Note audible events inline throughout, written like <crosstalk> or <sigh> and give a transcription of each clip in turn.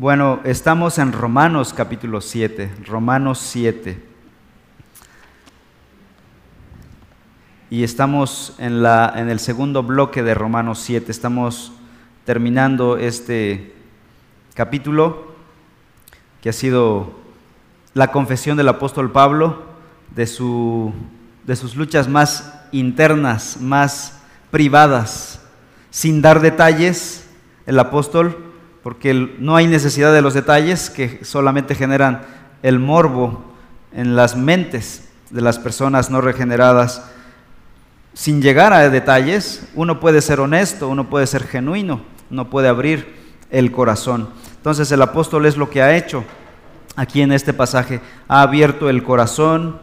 Bueno, estamos en Romanos capítulo 7, Romanos 7. Y estamos en, la, en el segundo bloque de Romanos 7. Estamos terminando este capítulo que ha sido la confesión del apóstol Pablo de, su, de sus luchas más internas, más privadas, sin dar detalles, el apóstol porque no hay necesidad de los detalles que solamente generan el morbo en las mentes de las personas no regeneradas. Sin llegar a detalles, uno puede ser honesto, uno puede ser genuino, uno puede abrir el corazón. Entonces el apóstol es lo que ha hecho aquí en este pasaje. Ha abierto el corazón,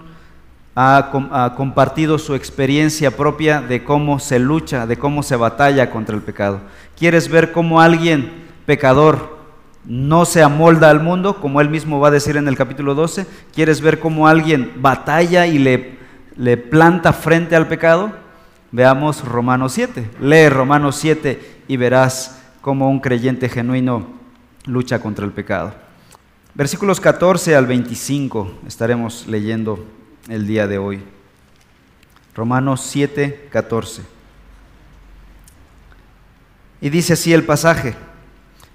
ha, ha, compartido su experiencia propia de cómo se lucha, de cómo se batalla contra el pecado. ¿Quieres ver cómo alguien pecador no se amolda al mundo, como él mismo va a decir en el capítulo 12. ¿Quieres ver cómo alguien batalla y le, le planta frente al pecado? Veamos Romanos 7. Lee Romanos 7 y verás cómo un creyente genuino lucha contra el pecado. Versículos 14 al 25 estaremos leyendo el día de hoy. Romanos 7, 14. Y dice así el pasaje.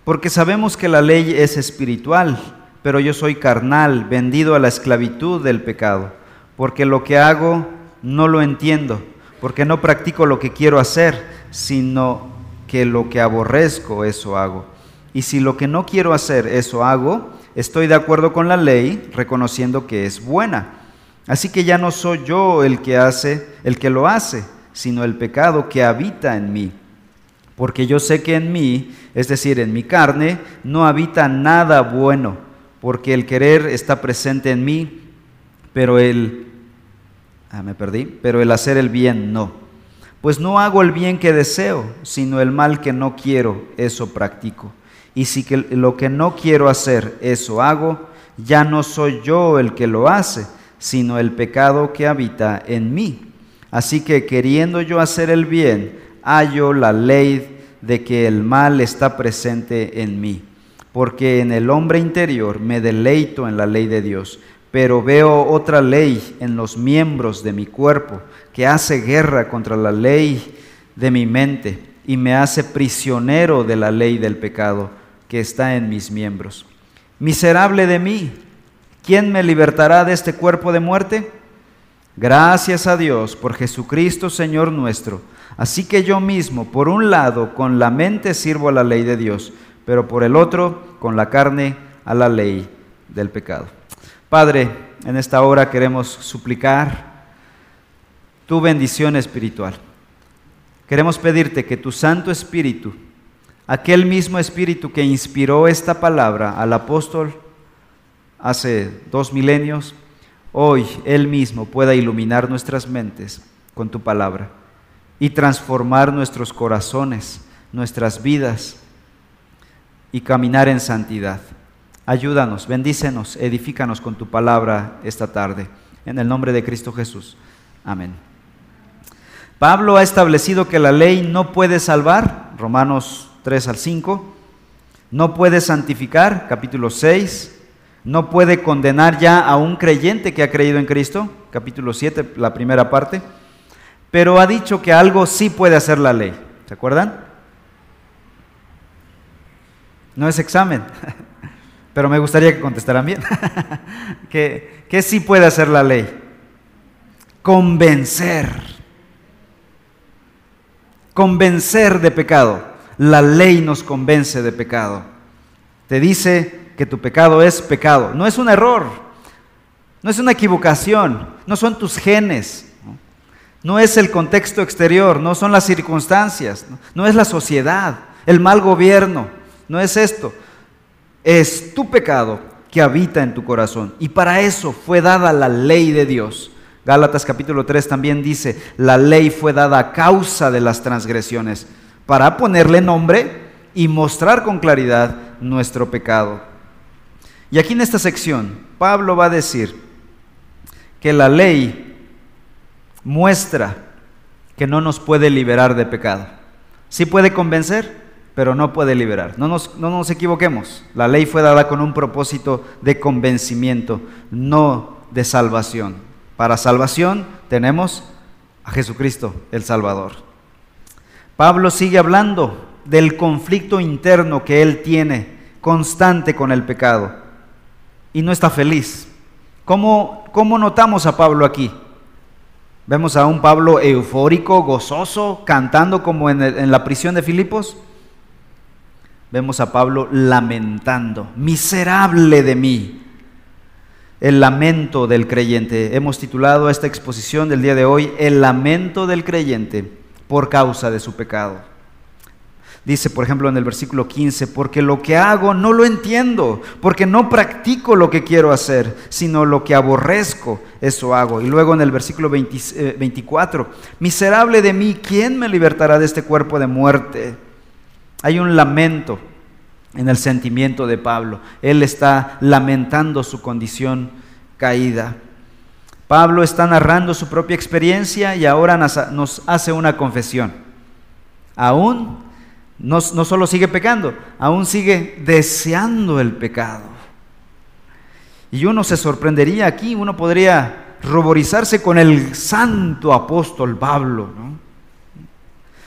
Porque sabemos que la ley es espiritual, pero yo soy carnal, vendido a la esclavitud del pecado, porque lo que hago no lo entiendo, porque no practico lo que quiero hacer, sino que lo que aborrezco, eso hago. Y si lo que no quiero hacer, eso hago, estoy de acuerdo con la ley, reconociendo que es buena. Así que ya no soy yo el que hace, el que lo hace, sino el pecado que habita en mí porque yo sé que en mí, es decir, en mi carne, no habita nada bueno, porque el querer está presente en mí, pero el, ah, me perdí, pero el hacer el bien no. Pues no hago el bien que deseo, sino el mal que no quiero, eso practico. Y si que lo que no quiero hacer, eso hago, ya no soy yo el que lo hace, sino el pecado que habita en mí. Así que queriendo yo hacer el bien, hallo la ley de que el mal está presente en mí, porque en el hombre interior me deleito en la ley de Dios, pero veo otra ley en los miembros de mi cuerpo que hace guerra contra la ley de mi mente y me hace prisionero de la ley del pecado que está en mis miembros. Miserable de mí, ¿quién me libertará de este cuerpo de muerte? Gracias a Dios por Jesucristo Señor nuestro Así que yo mismo, por un lado, con la mente sirvo a la ley de Dios, pero por el otro, con la carne, a la ley del pecado. Padre, en esta hora queremos suplicar tu bendición espiritual. Queremos pedirte que tu Santo Espíritu, aquel mismo Espíritu que inspiró esta palabra al apóstol hace dos milenios, hoy Él mismo pueda iluminar nuestras mentes con tu palabra y transformar nuestros corazones, nuestras vidas y caminar en santidad. Ayúdanos, bendícenos, edifícanos con tu palabra esta tarde. En el nombre de Cristo Jesús. Amén. Pablo ha establecido que la ley no puede salvar, Romanos 3 al 5, no puede santificar, capítulo 6, no puede condenar ya a un creyente que ha creído en Cristo, capítulo 7, la primera parte pero ha dicho que algo sí puede hacer la ley. ¿Se acuerdan? No es examen, <laughs> pero me gustaría que contestaran bien. <laughs> ¿Qué, ¿Qué sí puede hacer la ley? Convencer. Convencer de pecado. La ley nos convence de pecado. Te dice que tu pecado es pecado. No es un error, no es una equivocación, no son tus genes, no es el contexto exterior, no son las circunstancias, no es la sociedad, el mal gobierno, no es esto. Es tu pecado que habita en tu corazón. Y para eso fue dada la ley de Dios. Gálatas capítulo 3 también dice, la ley fue dada a causa de las transgresiones, para ponerle nombre y mostrar con claridad nuestro pecado. Y aquí en esta sección, Pablo va a decir que la ley muestra que no nos puede liberar de pecado. Sí puede convencer, pero no puede liberar. No nos, no nos equivoquemos. La ley fue dada con un propósito de convencimiento, no de salvación. Para salvación tenemos a Jesucristo, el Salvador. Pablo sigue hablando del conflicto interno que él tiene constante con el pecado y no está feliz. ¿Cómo, cómo notamos a Pablo aquí? Vemos a un Pablo eufórico, gozoso, cantando como en, la prisión de Filipos. Vemos a Pablo lamentando, miserable de mí. El lamento del creyente. Hemos titulado esta exposición del día de hoy, El lamento del creyente por causa de su pecado. Dice, por ejemplo, en el versículo 15, porque lo que hago no lo entiendo, porque no practico lo que quiero hacer, sino lo que aborrezco, eso hago. Y luego en el versículo 24, eh, miserable de mí, ¿quién me libertará de este cuerpo de muerte? Hay un lamento en el sentimiento de Pablo. Él está lamentando su condición caída. Pablo está narrando su propia experiencia y ahora nos hace una confesión. Aún no, solo sigue pecando, aún sigue deseando el pecado. Y uno se sorprendería aquí, uno podría ruborizarse con el santo apóstol Pablo.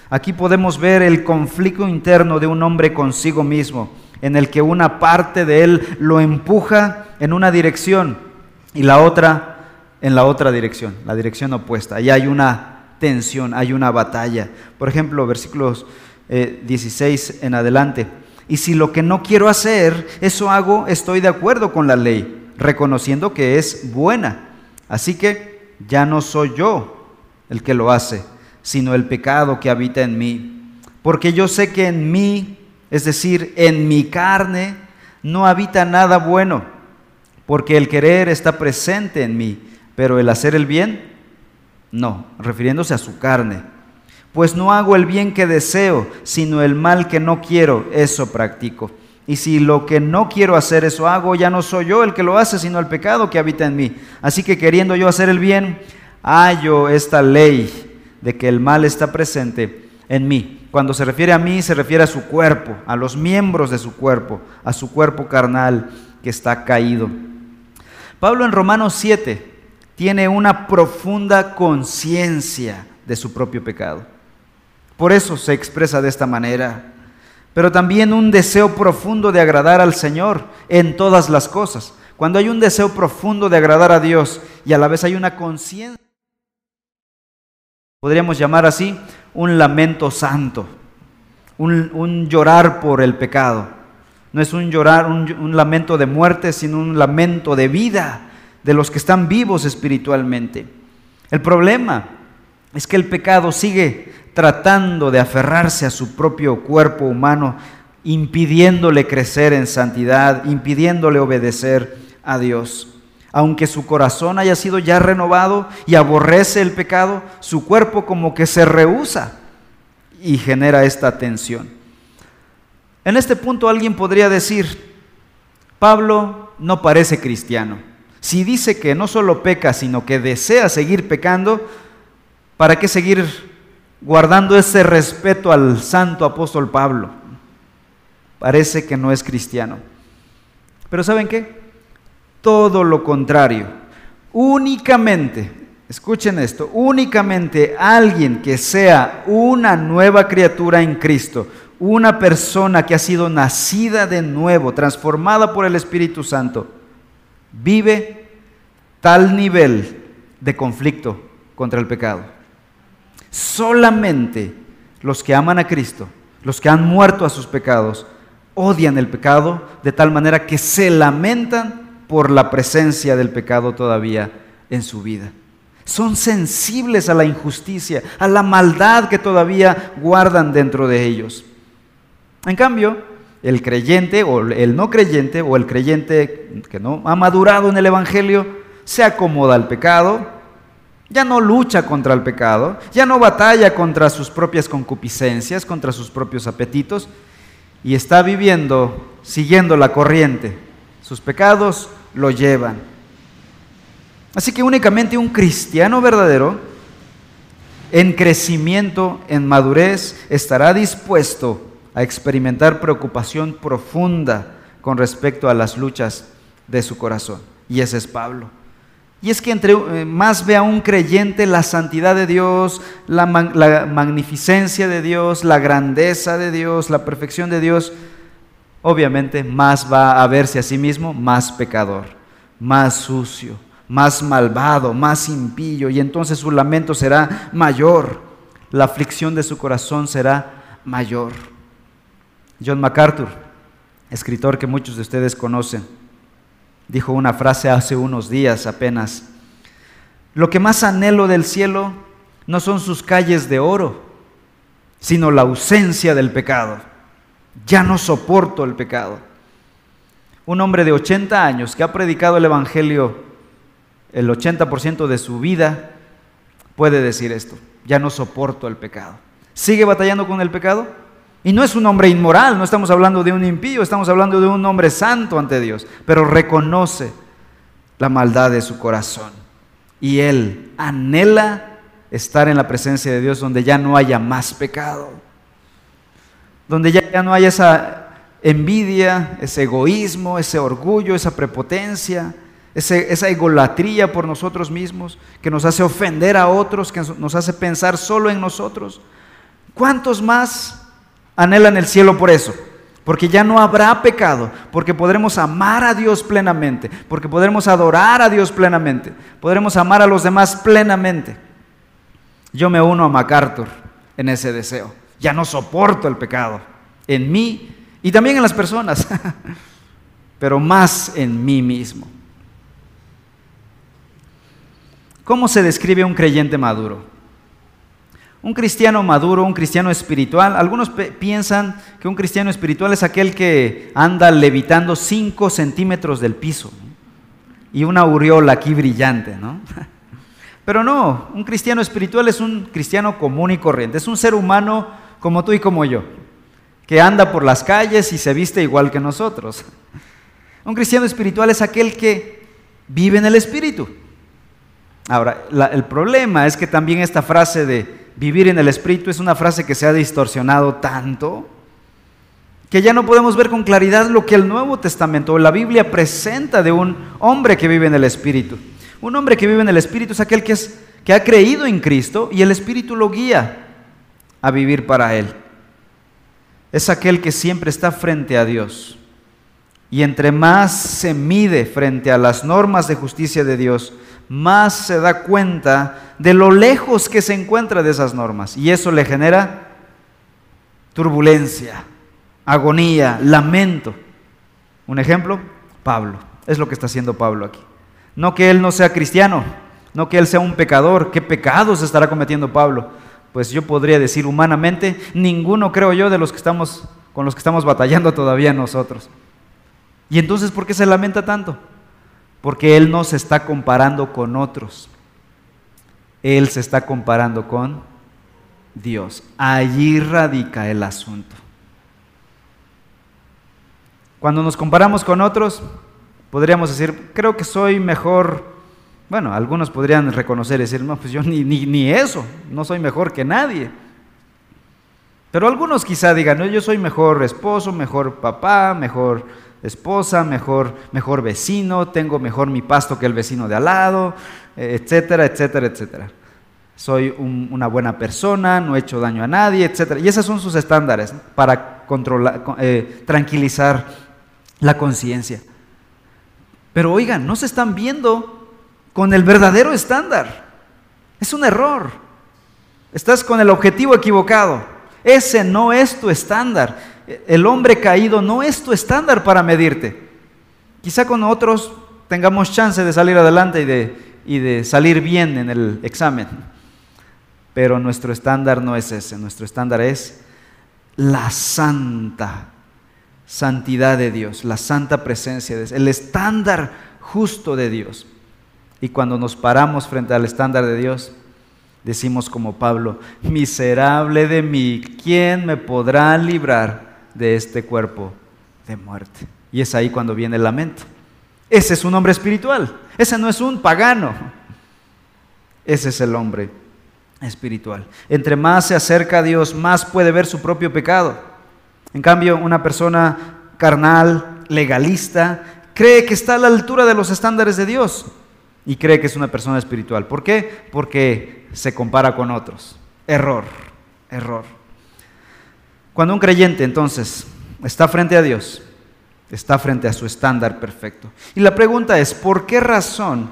Aquí podemos ver el conflicto interno de un hombre consigo mismo, en el que una parte de él lo empuja en una dirección y la otra en la otra dirección, la dirección opuesta. Y hay una tensión, hay una batalla. Por ejemplo, versículos 16 eh, en adelante. Y si lo que no quiero hacer, eso hago, estoy de acuerdo con la ley, reconociendo que es buena. Así que ya no soy yo el que lo hace, sino el pecado que habita en mí. Porque yo sé que en mí, es decir, en mi carne, no habita nada bueno, porque el querer está presente en mí pero el hacer el bien, no, refiriéndose a su carne. Pues no hago el bien que deseo, sino el mal que no quiero, eso practico. Y si lo que no quiero hacer, eso hago, ya no soy yo el que lo hace, sino el pecado que habita en mí. Así que queriendo yo hacer el bien, hallo esta ley de que el mal está presente en mí. Cuando se refiere a mí, se refiere a su cuerpo, a los miembros de su cuerpo, a su cuerpo carnal que está caído. Pablo en Romanos 7, tiene una profunda conciencia de su propio pecado. Por eso se expresa de esta manera, pero también un deseo profundo de agradar al Señor en todas las cosas. Cuando hay un deseo profundo de agradar a Dios y a la vez hay una conciencia, podríamos llamar así un lamento santo, un, llorar por el pecado. No es un llorar, un lamento de muerte, sino un lamento de vida de los que están vivos espiritualmente. El problema es que el pecado sigue tratando de aferrarse a su propio cuerpo humano, impidiéndole crecer en santidad, impidiéndole obedecer a Dios. Aunque su corazón haya sido ya renovado y aborrece el pecado, su cuerpo como que se rehúsa y genera esta tensión. En este punto alguien podría decir, Pablo no parece cristiano. Si dice que no solo peca, sino que desea seguir pecando, ¿para qué seguir guardando ese respeto al santo apóstol Pablo? Parece que no es cristiano. Pero ¿saben qué? Todo lo contrario. Únicamente, escuchen esto, únicamente alguien que sea una nueva criatura en Cristo, una persona que ha sido nacida de nuevo, transformada por el Espíritu Santo, vive tal nivel de conflicto contra el pecado. Solamente los que aman a Cristo, los que han muerto a sus pecados, odian el pecado de tal manera que se lamentan por la presencia del pecado todavía en su vida. Son sensibles a la injusticia, a la maldad que todavía guardan dentro de ellos. En cambio, el creyente o el no creyente o el creyente que no ha madurado en el Evangelio se acomoda al pecado, ya no lucha contra el pecado, ya no batalla contra sus propias concupiscencias, contra sus propios apetitos y está viviendo siguiendo la corriente. Sus pecados lo llevan. Así que únicamente un cristiano verdadero en crecimiento, en madurez, estará dispuesto a experimentar preocupación profunda con respecto a las luchas de su corazón. Y ese es Pablo. Y es que entre eh, más ve a un creyente la santidad de Dios, la, la, magnificencia de Dios, la grandeza de Dios, la perfección de Dios, obviamente más va a verse a sí mismo más pecador, más sucio, más malvado, más impío, y entonces su lamento será mayor, la aflicción de su corazón será mayor. John MacArthur, escritor que muchos de ustedes conocen, dijo una frase hace unos días apenas, lo que más anhelo del cielo no son sus calles de oro, sino la ausencia del pecado. Ya no soporto el pecado. Un hombre de 80 años que ha predicado el Evangelio el 80% de su vida puede decir esto, ya no soporto el pecado. ¿Sigue batallando con el pecado? Y no es un hombre inmoral, no estamos hablando de un impío, estamos hablando de un hombre santo ante Dios, pero reconoce la maldad de su corazón. Y él anhela estar en la presencia de Dios donde ya no haya más pecado, donde ya, no haya esa envidia, ese egoísmo, ese orgullo, esa prepotencia, esa egolatría por nosotros mismos, que nos hace ofender a otros, que nos hace pensar solo en nosotros. ¿Cuántos más anhelan el cielo por eso, porque ya no habrá pecado, porque podremos amar a Dios plenamente, porque podremos adorar a Dios plenamente, podremos amar a los demás plenamente. Yo me uno a MacArthur en ese deseo. Ya no soporto el pecado en mí y también en las personas, <laughs> pero más en mí mismo. ¿Cómo se describe un creyente maduro? Un cristiano maduro, un cristiano espiritual, algunos piensan que un cristiano espiritual es aquel que anda levitando 5 centímetros del piso y una aureola aquí brillante, ¿no? <laughs> Pero no, un cristiano espiritual es un cristiano común y corriente, es un ser humano como tú y como yo, que anda por las calles y se viste igual que nosotros. <laughs> Un cristiano espiritual es aquel que vive en el espíritu. Ahora, el problema es que también esta frase de vivir en el Espíritu es una frase que se ha distorsionado tanto que ya no podemos ver con claridad lo que el Nuevo Testamento o la Biblia presenta de un hombre que vive en el Espíritu. Un hombre que vive en el Espíritu es aquel que, es, que ha creído en Cristo y el Espíritu lo guía a vivir para Él. Es aquel que siempre está frente a Dios. Y entre más se mide frente a las normas de justicia de Dios, más se da cuenta de lo lejos que se encuentra de esas normas. Y eso le genera turbulencia, agonía, lamento. Un ejemplo, Pablo. Es lo que está haciendo Pablo aquí. No que él no sea cristiano, no que él sea un pecador. ¿Qué pecados estará cometiendo Pablo? Pues yo podría decir humanamente, ninguno creo yo de los que estamos con los que estamos batallando todavía nosotros. ¿Y entonces por qué se lamenta tanto? Porque Él no se está comparando con otros. Él se está comparando con Dios. Allí radica el asunto. Cuando nos comparamos con otros, podríamos decir, creo que soy mejor. Bueno, algunos podrían reconocer y decir, no, pues yo ni, ni, ni eso, no soy mejor que nadie. Pero algunos quizá digan, no, yo soy mejor esposo, mejor papá, mejor esposa, mejor, mejor vecino, tengo mejor mi pasto que el vecino de al lado, etcétera, etcétera, etcétera. Soy una buena persona, no he hecho daño a nadie, etcétera. Y esos son sus estándares para controlar, eh, tranquilizar la conciencia. Pero oigan, no se están viendo con el verdadero estándar. Es un error. Estás con el objetivo equivocado. Ese no es tu estándar el hombre caído no es tu estándar para medirte. Quizá con otros tengamos chance de salir adelante y de, y de salir bien en el examen. Pero nuestro estándar no es ese, nuestro estándar es la santa santidad de Dios, la santa presencia de Dios, el estándar justo de Dios. Y cuando nos paramos frente al estándar de Dios, decimos como Pablo, miserable de mí, ¿quién me podrá librar de este cuerpo de muerte. Y es ahí cuando viene el lamento. Ese es un hombre espiritual. Ese no es un pagano. Ese es el hombre espiritual. Entre más se acerca a Dios, más puede ver su propio pecado. En cambio, una persona carnal, legalista, cree que está a la altura de los estándares de Dios y cree que es una persona espiritual. ¿Por qué? Porque se compara con otros. Error, error. Cuando un creyente entonces está frente a Dios, está frente a su estándar perfecto. Y la pregunta es, ¿por qué razón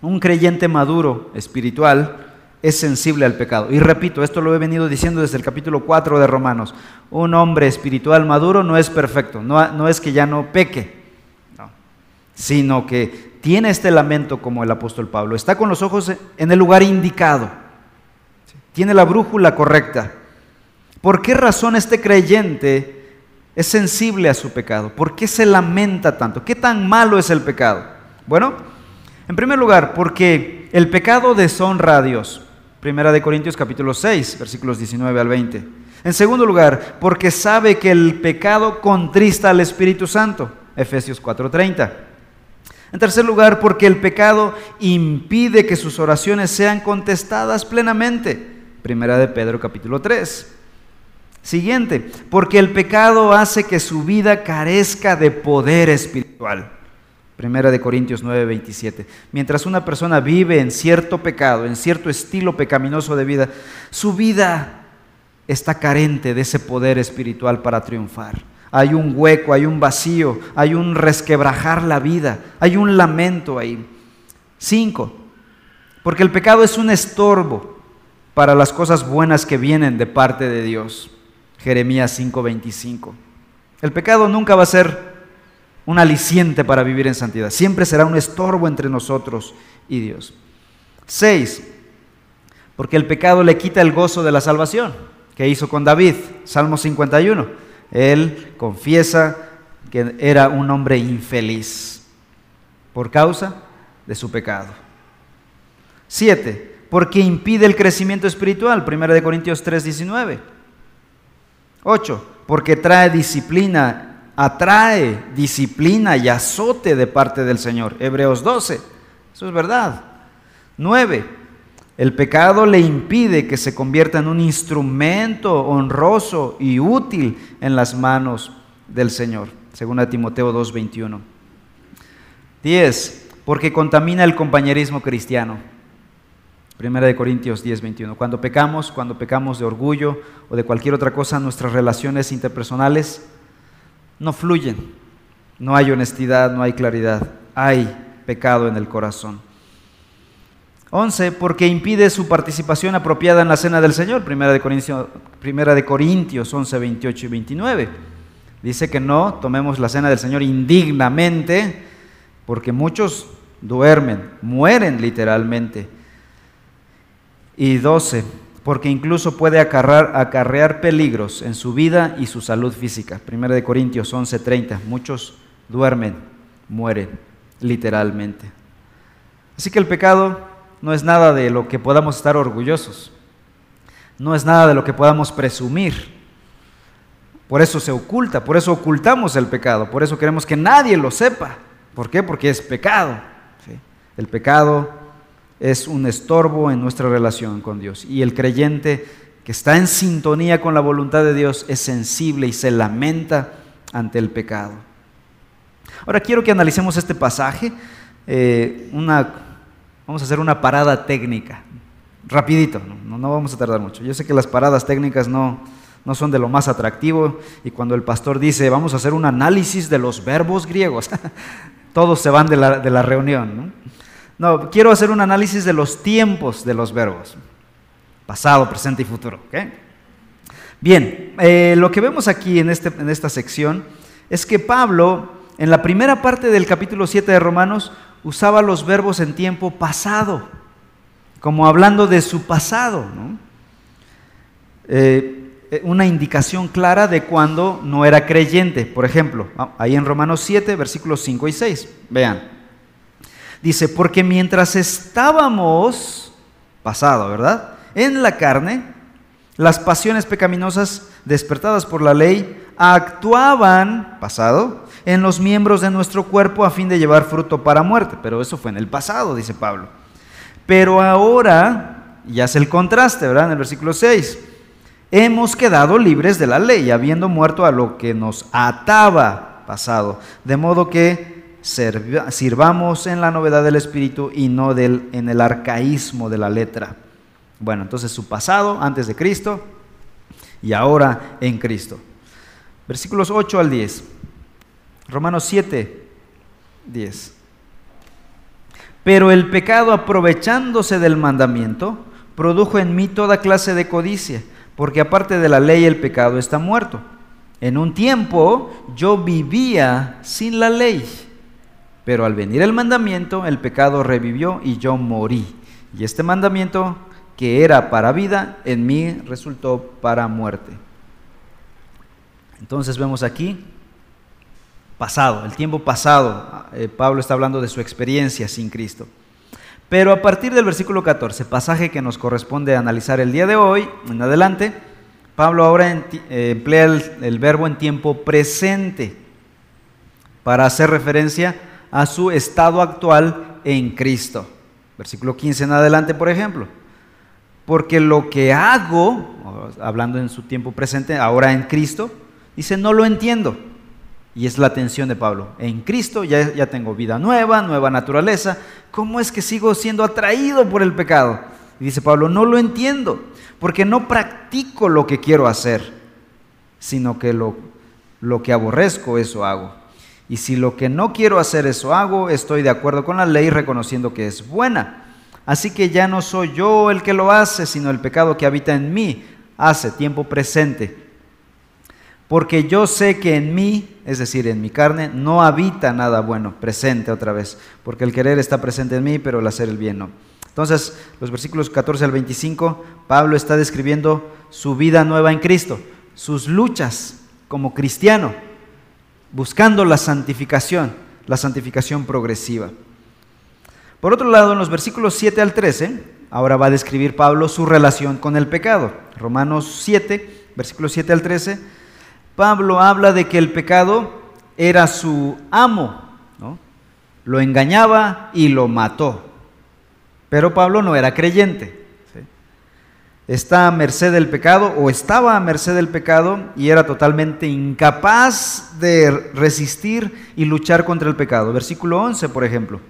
un creyente maduro espiritual es sensible al pecado? Y repito, esto lo he venido diciendo desde el capítulo 4 de Romanos. Un hombre espiritual maduro no es perfecto, no, es que ya no peque, sino que tiene este lamento como el apóstol Pablo. Está con los ojos en el lugar indicado, tiene la brújula correcta. ¿Por qué razón este creyente es sensible a su pecado? ¿Por qué se lamenta tanto? ¿Qué tan malo es el pecado? Bueno, en primer lugar, porque el pecado deshonra a Dios. Primera de Corintios capítulo 6, versículos 19 al 20. En segundo lugar, porque sabe que el pecado contrista al Espíritu Santo. Efesios 4:30. En tercer lugar, porque el pecado impide que sus oraciones sean contestadas plenamente. Primera de Pedro capítulo 3. Siguiente, porque el pecado hace que su vida carezca de poder espiritual. Primera de Corintios 9, 27. Mientras una persona vive en cierto pecado, en cierto estilo pecaminoso de vida, su vida está carente de ese poder espiritual para triunfar. Hay un hueco, hay un vacío, hay un resquebrajar la vida, hay un lamento ahí. Cinco, porque el pecado es un estorbo para las cosas buenas que vienen de parte de Dios. Jeremías 5:25. El pecado nunca va a ser un aliciente para vivir en santidad, siempre será un estorbo entre nosotros y Dios. 6. Porque el pecado le quita el gozo de la salvación, que hizo con David, Salmo 51. Él confiesa que era un hombre infeliz por causa de su pecado. 7. Porque impide el crecimiento espiritual, 1 Corintios 3:19. 8. Porque trae disciplina, atrae disciplina y azote de parte del Señor. Hebreos 12. Eso es verdad. 9. El pecado le impide que se convierta en un instrumento honroso y útil en las manos del Señor. Según Timoteo 2:21. 10. Porque contamina el compañerismo cristiano. Primera de Corintios 10, 21. Cuando pecamos, cuando pecamos de orgullo o de cualquier otra cosa, nuestras relaciones interpersonales no fluyen. No hay honestidad, no hay claridad. Hay pecado en el corazón. 11. Porque impide su participación apropiada en la cena del Señor. Primera de Corintios, primera de Corintios 11, 28 y 29. Dice que no tomemos la cena del Señor indignamente, porque muchos duermen, mueren literalmente y 12, porque incluso puede acarrear, acarrear peligros en su vida y su salud física. Primera de Corintios 11:30, muchos duermen, mueren, literalmente. Así que el pecado no es nada de lo que podamos estar orgullosos, no es nada de lo que podamos presumir. Por eso se oculta, por eso ocultamos el pecado, por eso queremos que nadie lo sepa. ¿Por qué? Porque es pecado. El pecado es un estorbo en nuestra relación con Dios. Y el creyente que está en sintonía con la voluntad de Dios es sensible y se lamenta ante el pecado. Ahora quiero que analicemos este pasaje. Eh, una, vamos a hacer una parada técnica, rapidito, no, vamos a tardar mucho. Yo sé que las paradas técnicas no, no son de lo más atractivo y cuando el pastor dice vamos a hacer un análisis de los verbos griegos, <laughs> todos se van de la, de la reunión. ¿no? No, quiero hacer un análisis de los tiempos de los verbos. Pasado, presente y futuro. Bien, eh, lo que vemos aquí en, este, en esta sección es que Pablo, en la primera parte del capítulo 7 de Romanos, usaba los verbos en tiempo pasado, como hablando de su pasado. Eh, eh, una indicación clara de cuando no era creyente. Por ejemplo, ahí en Romanos 7, versículos 5 y 6. Vean. Dice, porque mientras estábamos, pasado, ¿verdad? En la carne, las pasiones pecaminosas despertadas por la ley actuaban, pasado, en los miembros de nuestro cuerpo a fin de llevar fruto para muerte. Pero eso fue en el pasado, dice Pablo. Pero ahora, ya es el contraste, ¿verdad? En el versículo 6. hemos quedado libres de la ley, habiendo muerto a lo que nos ataba pasado, de modo que sirvamos en la novedad del espíritu y no del, en el arcaísmo de la letra. Bueno, entonces su pasado antes de Cristo y ahora en Cristo. Versículos 8 al 10. Romanos 7, 10. Pero el pecado, aprovechándose del mandamiento, produjo en mí toda clase de codicia, porque aparte de la ley el pecado está muerto. En un tiempo yo vivía sin la ley, pero al venir el mandamiento el pecado revivió y yo morí. Y este mandamiento que era para vida, en mí resultó para muerte. Entonces vemos aquí pasado, el tiempo pasado. Eh, Pablo está hablando de su experiencia sin Cristo. Pero a partir del versículo 14, pasaje que nos corresponde analizar el día de hoy, en adelante, Pablo ahora eh, emplea el, verbo en tiempo presente para hacer referencia a su estado actual en Cristo. Versículo 15 en adelante, por ejemplo. Porque lo que hago, hablando en su tiempo presente, ahora en Cristo, dice, no lo entiendo y es la atención de Pablo. En Cristo ya, ya tengo vida nueva, nueva naturaleza. ¿Cómo es que sigo siendo atraído por el pecado? Y dice Pablo, no lo entiendo, porque no practico lo que quiero hacer, sino que lo, lo que aborrezco, eso hago. Y si lo que no quiero hacer, eso hago, estoy de acuerdo con la ley reconociendo que es buena. Así que ya no soy yo el que lo hace, sino el pecado que habita en mí, hace tiempo presente porque yo sé que en mí, es decir, en mi carne, no habita nada bueno, presente otra vez, porque el querer está presente en mí, pero el hacer el bien no. Entonces, los versículos 14 al 25, Pablo está describiendo su vida nueva en Cristo, sus luchas como cristiano, buscando la santificación, la santificación progresiva. Por otro lado, en los versículos 7 al 13, ahora va a describir Pablo su relación con el pecado. Romanos 7, versículos 7 al 13 Pablo habla de que el pecado era su amo, lo engañaba y lo mató. Pero Pablo no era creyente. Está a merced del pecado o estaba a merced del pecado y era totalmente incapaz de resistir y luchar contra el pecado. Versículo 11, por ejemplo.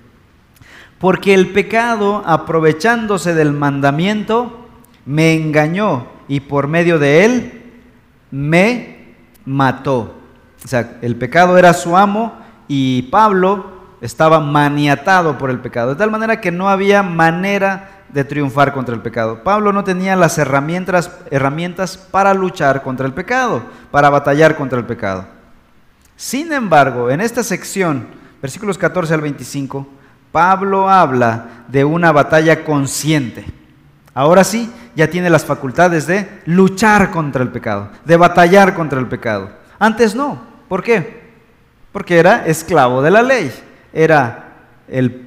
Porque el pecado, aprovechándose del mandamiento, me engañó y por medio de él me mató. O sea, el pecado era su amo y Pablo estaba maniatado por el pecado, de tal manera que no había manera de triunfar contra el pecado. Pablo no tenía las herramientas, herramientas para luchar contra el pecado, para batallar contra el pecado. Sin embargo, en esta sección, versículos 14 al 25, Pablo habla de una batalla consciente. Ahora sí, ya tiene las facultades de luchar contra el pecado, de batallar contra el pecado. Antes no. ¿Por qué? Porque era esclavo de la ley, era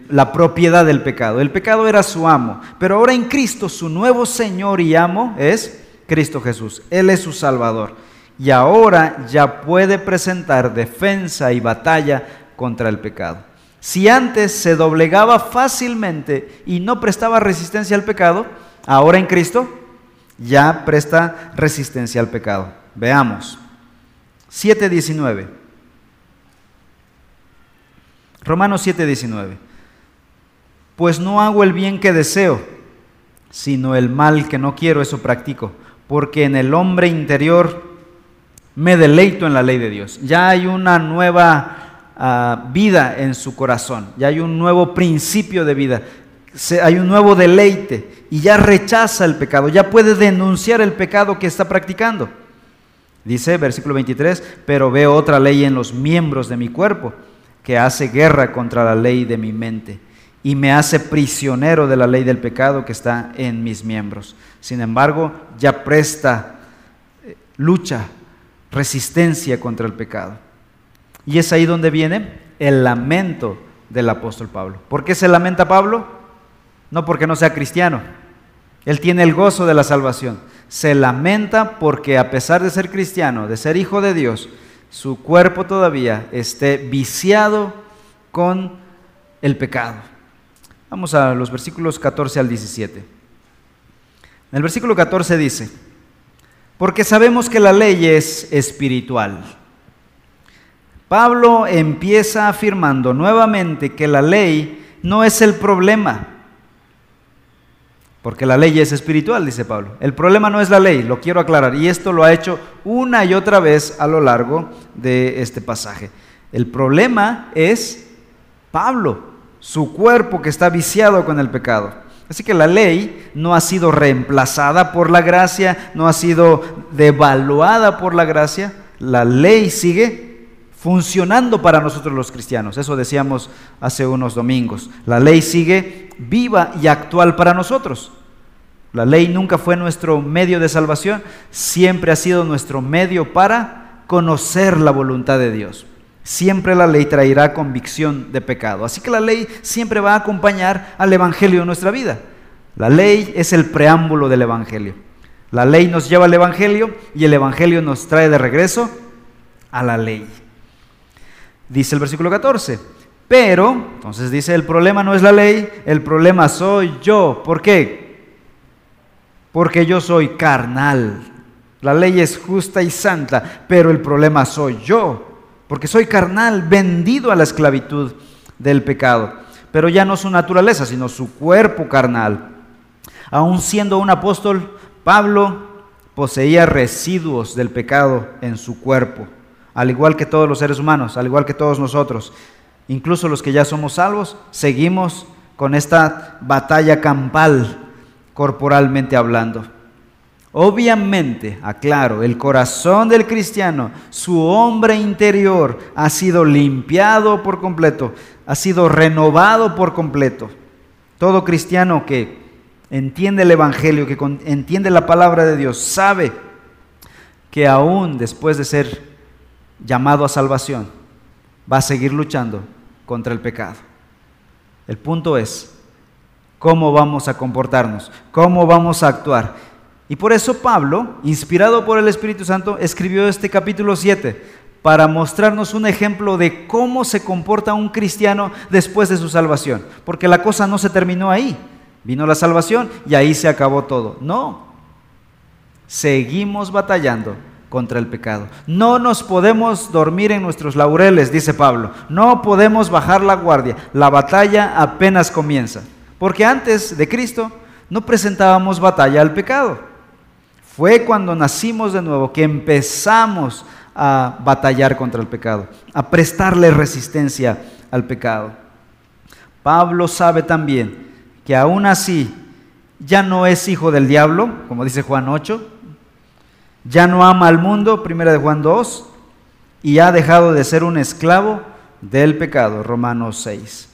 la propiedad del pecado. El pecado era su amo. Pero ahora en Cristo, su nuevo Señor y amo es Cristo Jesús. Él es su Salvador. Y ahora ya puede presentar defensa y batalla contra el pecado. Si antes se doblegaba fácilmente y no prestaba resistencia al pecado, ahora en Cristo, ya presta resistencia al pecado. Veamos. 7.19. Romanos 7.19. Pues no hago el bien que deseo, sino el mal que no quiero, eso practico. Porque en el hombre interior me deleito en la ley de Dios. Ya hay una nueva ah, vida en su corazón, ya hay un nuevo principio de vida hay un nuevo deleite y ya rechaza el pecado, ya puede denunciar el pecado que está practicando. Dice versículo 23, pero veo otra ley en los miembros de mi cuerpo que hace guerra contra la ley de mi mente y me hace prisionero de la ley del pecado que está en mis miembros. Sin embargo, ya presta eh, lucha, resistencia contra el pecado. Y es ahí donde viene el lamento del apóstol Pablo. ¿Por qué se lamenta Pablo? no porque no sea cristiano. Él tiene el gozo de la salvación. Se lamenta porque a pesar de ser cristiano, de ser hijo de Dios, su cuerpo todavía esté viciado con el pecado. Vamos a los versículos 14 al 17. En el versículo 14 dice, Porque sabemos que la ley es espiritual. Pablo empieza afirmando nuevamente que la ley no es el problema, porque la ley es espiritual, dice Pablo. El problema no es la ley, lo quiero aclarar, y esto lo ha hecho una y otra vez a lo largo de este pasaje. El problema es Pablo, su cuerpo que está viciado con el pecado. Así que la ley no ha sido reemplazada por la gracia, no ha sido devaluada por la gracia, la ley sigue funcionando para nosotros los cristianos. Eso decíamos hace unos domingos. La ley sigue viva y actual para nosotros. La ley nunca fue nuestro medio de salvación, siempre ha sido nuestro medio para conocer la voluntad de Dios. Siempre la ley traerá convicción de pecado. Así que la ley siempre va a acompañar al Evangelio en nuestra vida. La ley es el preámbulo del Evangelio. La ley nos lleva al Evangelio y el Evangelio nos trae de regreso a la ley. Dice el versículo 14. Pero, entonces dice, el problema no es la ley, el problema soy yo. ¿Por qué? Porque yo soy carnal. La ley es justa y santa, pero el problema soy yo. Porque soy carnal, vendido a la esclavitud del pecado. Pero ya no su naturaleza, sino su cuerpo carnal. Aun siendo un apóstol, Pablo poseía residuos del pecado en su cuerpo al igual que todos los seres humanos, al igual que todos nosotros, incluso los que ya somos salvos, seguimos con esta batalla campal, corporalmente hablando. Obviamente, aclaro, el corazón del cristiano, su hombre interior, ha sido limpiado por completo, ha sido renovado por completo. Todo cristiano que entiende el Evangelio, que entiende la palabra de Dios, sabe que aún después de ser llamado a salvación, va a seguir luchando contra el pecado. El punto es cómo vamos a comportarnos, cómo vamos a actuar. Y por eso Pablo, inspirado por el Espíritu Santo, escribió este capítulo 7 para mostrarnos un ejemplo de cómo se comporta un cristiano después de su salvación. Porque la cosa no se terminó ahí. Vino la salvación y ahí se acabó todo. No. Seguimos batallando contra el pecado. No nos podemos dormir en nuestros laureles, dice Pablo. No podemos bajar la guardia. La batalla apenas comienza. Porque antes de Cristo no presentábamos batalla al pecado. Fue cuando nacimos de nuevo que empezamos a batallar contra el pecado, a prestarle resistencia al pecado. Pablo sabe también que aún así ya no es hijo del diablo, como dice Juan 8, ya no ama al mundo, primera de Juan 2, y ha dejado de ser un esclavo del pecado, Romanos 6.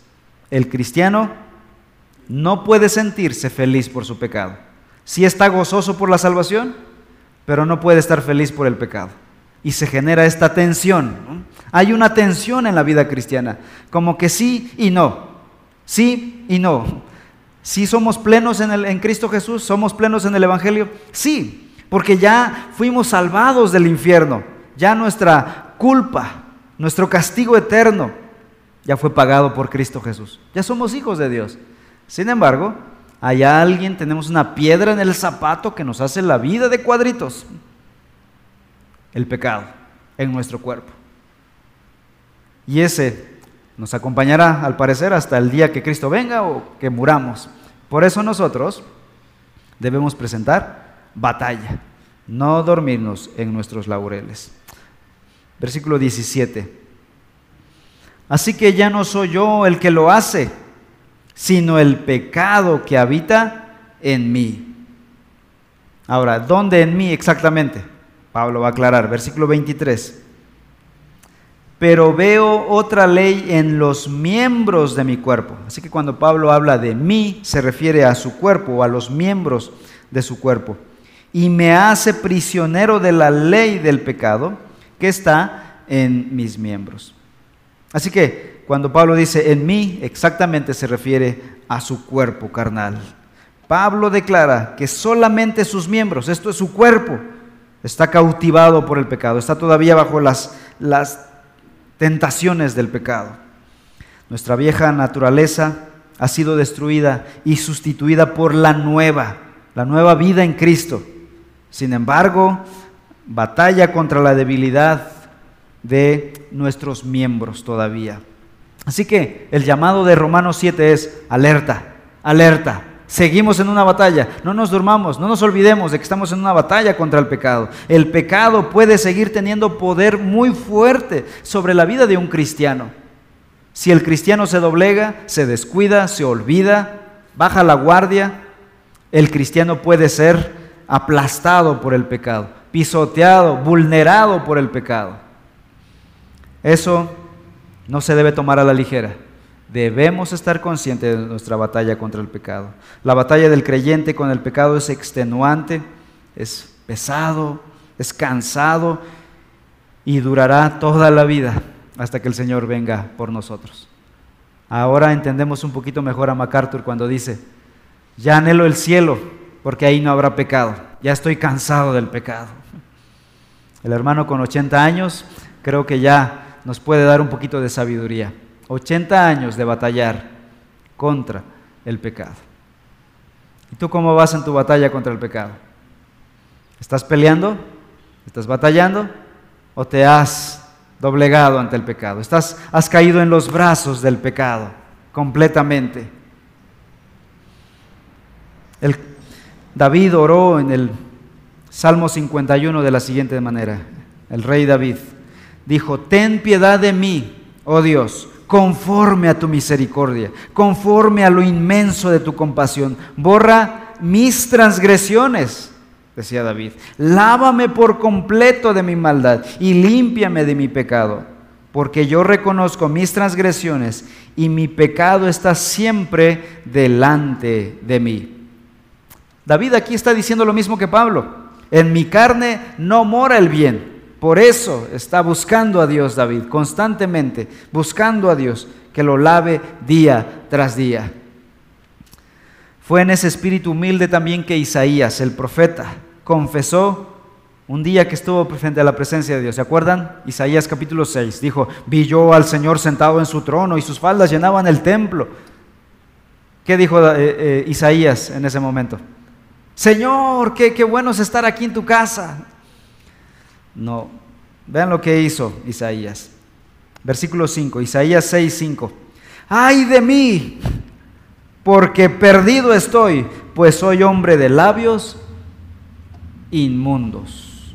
El cristiano no puede sentirse feliz por su pecado. Sí está gozoso por la salvación, pero no puede estar feliz por el pecado. Y se genera esta tensión. Hay una tensión en la vida cristiana, como que sí y no, sí y no. Si somos plenos en, el, en Cristo Jesús, somos plenos en el Evangelio, sí, porque ya fuimos salvados del infierno, ya nuestra culpa, nuestro castigo eterno, ya fue pagado por Cristo Jesús. Ya somos hijos de Dios. Sin embargo, hay alguien, tenemos una piedra en el zapato que nos hace la vida de cuadritos. El pecado en nuestro cuerpo. Y ese nos acompañará, al parecer, hasta el día que Cristo venga o que muramos. Por eso nosotros debemos presentar batalla, no dormirnos en nuestros laureles. Versículo 17. Así que ya no soy yo el que lo hace, sino el pecado que habita en mí. Ahora, ¿dónde en mí exactamente? Pablo va a aclarar, versículo 23. Pero veo otra ley en los miembros de mi cuerpo. Así que cuando Pablo habla de mí, se refiere a su cuerpo o a los miembros de su cuerpo y me hace prisionero de la ley del pecado que está en mis miembros. Así que cuando Pablo dice en mí, exactamente se refiere a su cuerpo carnal. Pablo declara que solamente sus miembros, esto es su cuerpo, está cautivado por el pecado, está todavía bajo las, las tentaciones del pecado. Nuestra vieja naturaleza ha sido destruida y sustituida por la nueva, la nueva vida en Cristo Sin embargo, batalla contra la debilidad de nuestros miembros todavía. Así que el llamado de Romanos 7 es alerta, alerta. Seguimos en una batalla, no nos durmamos, no nos olvidemos de que estamos en una batalla contra el pecado. El pecado puede seguir teniendo poder muy fuerte sobre la vida de un cristiano. Si el cristiano se doblega, se descuida, se olvida, baja la guardia, el cristiano puede ser aplastado por el pecado, pisoteado, vulnerado por el pecado. Eso no se debe tomar a la ligera. Debemos estar conscientes de nuestra batalla contra el pecado. La batalla del creyente con el pecado es extenuante, es pesado, es cansado y durará toda la vida hasta que el Señor venga por nosotros. Ahora entendemos un poquito mejor a MacArthur cuando dice, ya anhelo el cielo porque ahí no habrá pecado, ya estoy cansado del pecado. El hermano con 80 años creo que ya nos puede dar un poquito de sabiduría. 80 años de batallar contra el pecado. ¿Y tú cómo vas en tu batalla contra el pecado? ¿Estás peleando? ¿Estás batallando? ¿O te has doblegado ante el pecado? ¿Estás, has caído en los brazos del pecado completamente? El, David oró en el Salmo 51 de la siguiente manera. El rey David dijo, ten piedad de mí, oh Dios, conforme a tu misericordia, conforme a lo inmenso de tu compasión. Borra mis transgresiones, decía David. Lávame por completo de mi maldad y límpiame de mi pecado, porque yo reconozco mis transgresiones y mi pecado está siempre delante de mí. David aquí está diciendo lo mismo que Pablo. En mi carne no mora el bien por eso está buscando a Dios David, constantemente buscando a Dios que lo lave día tras día. Fue en ese espíritu humilde también que Isaías, el profeta, confesó un día que estuvo frente a la presencia de Dios. ¿Se acuerdan? Isaías capítulo 6 dijo, vi yo al Señor sentado en su trono y sus faldas llenaban el templo. ¿Qué dijo eh, eh, Isaías en ese momento? Señor, qué, qué bueno es estar aquí en tu casa. No. Vean lo que hizo Isaías. Versículo 5, Isaías 6, 5. Ay de mí, porque perdido estoy, pues soy hombre de labios inmundos.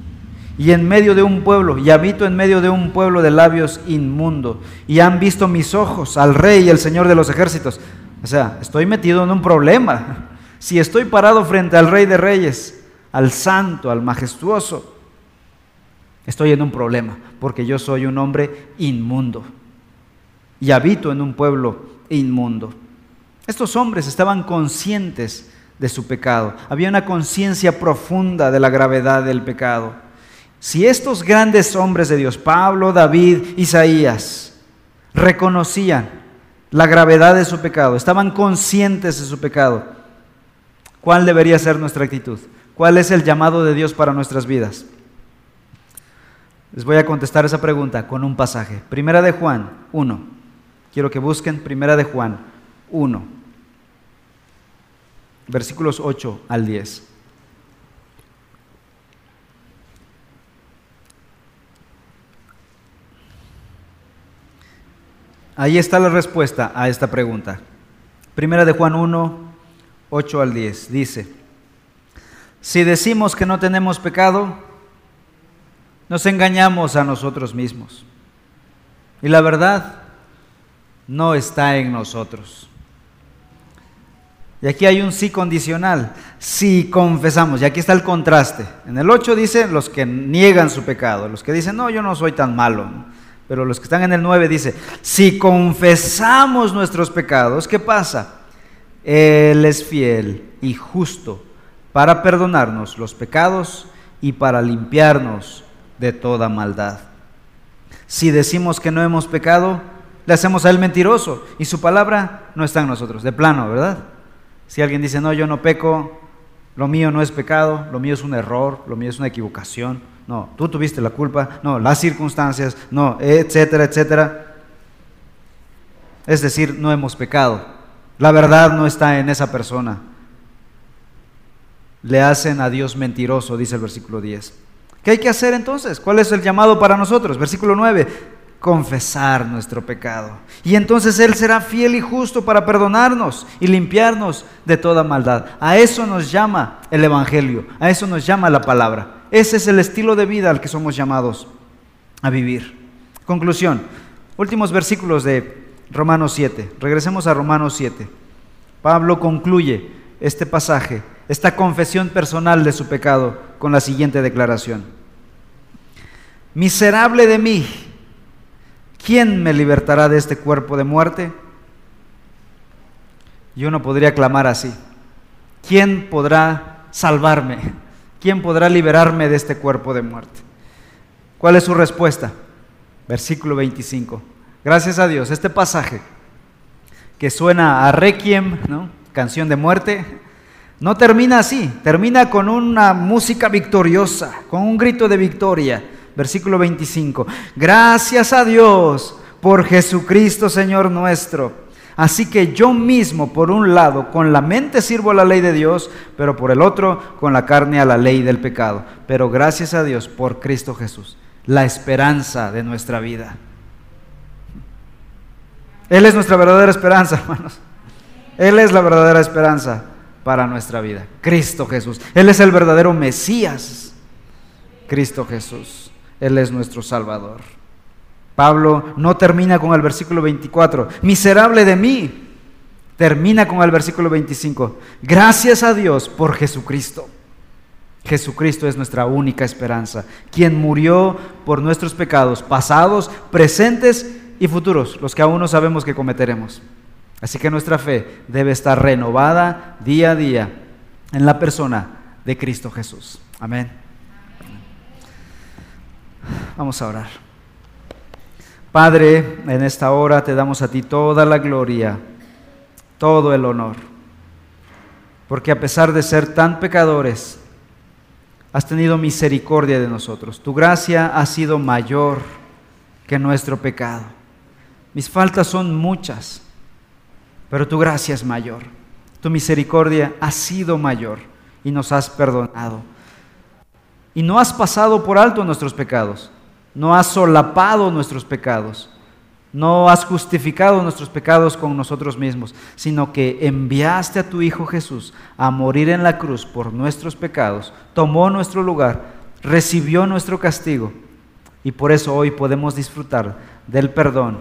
Y en medio de un pueblo, y habito en medio de un pueblo de labios inmundos. Y han visto mis ojos al rey y el Señor de los ejércitos. O sea, estoy metido en un problema. Si estoy parado frente al rey de reyes, al santo, al majestuoso, Estoy en un problema porque yo soy un hombre inmundo y habito en un pueblo inmundo. Estos hombres estaban conscientes de su pecado. Había una conciencia profunda de la gravedad del pecado. Si estos grandes hombres de Dios, Pablo, David, Isaías, reconocían la gravedad de su pecado, estaban conscientes de su pecado, ¿cuál debería ser nuestra actitud? ¿Cuál es el llamado de Dios para nuestras vidas? Les voy a contestar esa pregunta con un pasaje. Primera de Juan 1. Quiero que busquen Primera de Juan 1. Versículos 8 al 10. Ahí está la respuesta a esta pregunta. Primera de Juan 1, 8 al 10. Dice, si decimos que no tenemos pecado, nos engañamos a nosotros mismos. Y la verdad no está en nosotros. Y aquí hay un sí condicional. Si confesamos, y aquí está el contraste. En el 8 dice los que niegan su pecado, los que dicen, no, yo no soy tan malo. Pero los que están en el 9 dice, si confesamos nuestros pecados, ¿qué pasa? Él es fiel y justo para perdonarnos los pecados y para limpiarnos de toda maldad. Si decimos que no hemos pecado, le hacemos a él mentiroso y su palabra no está en nosotros, de plano, ¿verdad? Si alguien dice, no, yo no peco, lo mío no es pecado, lo mío es un error, lo mío es una equivocación, no, tú tuviste la culpa, no, las circunstancias, no, etcétera, etcétera. Es decir, no hemos pecado. La verdad no está en esa persona. le hacen a Dios mentiroso, dice el versículo 10. ¿Qué hay que hacer entonces? ¿Cuál es el llamado para nosotros? Versículo 9, confesar nuestro pecado. Y entonces Él será fiel y justo para perdonarnos y limpiarnos de toda maldad. A eso nos llama el Evangelio, a eso nos llama la palabra. Ese es el estilo de vida al que somos llamados a vivir. Conclusión, últimos versículos de Romanos 7. Regresemos a Romanos 7. Pablo concluye este pasaje, esta confesión personal de su pecado, con la siguiente declaración. Miserable de mí, ¿quién me libertará de este cuerpo de muerte? Y uno podría clamar así, ¿quién podrá salvarme? ¿Quién podrá liberarme de este cuerpo de muerte? ¿Cuál es su respuesta? Versículo 25. Gracias a Dios, este pasaje que suena a requiem, ¿no? canción de muerte, no termina así, termina con una música victoriosa, con un grito de victoria. Versículo 25. Gracias a Dios por Jesucristo Señor nuestro. Así que yo mismo, por un lado, con la mente sirvo a la ley de Dios, pero por el otro, con la carne a la ley del pecado. Pero gracias a Dios por Cristo Jesús, la esperanza de nuestra vida. Él es nuestra verdadera esperanza, <laughs> hermanos. Él es la verdadera esperanza para nuestra vida. Cristo Jesús. Él es el verdadero Mesías. Cristo Jesús. Él es nuestro Salvador. Pablo no termina con el versículo 24. Miserable de mí. Termina con el versículo 25. Gracias a Dios por Jesucristo. Jesucristo es nuestra única esperanza, quien murió por nuestros pecados pasados, presentes y futuros, los que aún no sabemos que cometeremos. Así que nuestra fe debe estar renovada día a día en la persona de Cristo Jesús. Amén. Vamos a orar. Padre, en esta hora te damos a ti toda la gloria, todo el honor, porque a pesar de ser tan pecadores, has tenido misericordia de nosotros. Tu gracia ha sido mayor que nuestro pecado. Mis faltas son muchas pero tu gracia es mayor. Tu misericordia ha sido mayor y nos has perdonado. Y no has pasado por alto nuestros pecados, no has solapado nuestros pecados, no has justificado nuestros pecados con nosotros mismos, sino que enviaste a tu Hijo Jesús a morir en la cruz por nuestros pecados, tomó nuestro lugar, recibió nuestro castigo y por eso hoy podemos disfrutar del perdón,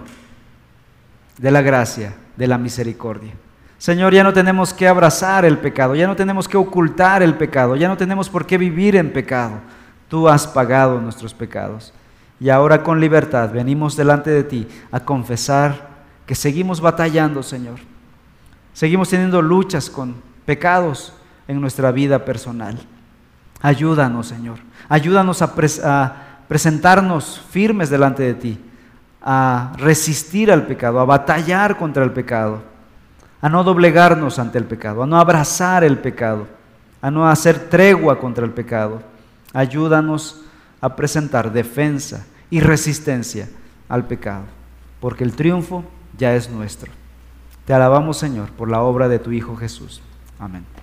de la gracia de la misericordia. Señor, ya no tenemos que abrazar el pecado, ya no tenemos que ocultar el pecado, ya no tenemos por qué vivir en pecado. Tú has pagado nuestros pecados. Y ahora con libertad venimos delante de ti a confesar que seguimos batallando, Señor. Seguimos teniendo luchas con pecados en nuestra vida personal. Ayúdanos, Señor. Ayúdanos a, a presentarnos firmes delante de ti a resistir al pecado, a batallar contra el pecado, a no doblegarnos ante el pecado, a no abrazar el pecado, a no hacer tregua contra el pecado. Ayúdanos a presentar defensa y resistencia al pecado, porque el triunfo ya es nuestro. Te alabamos, Señor, por la obra de tu Hijo Jesús. Amén.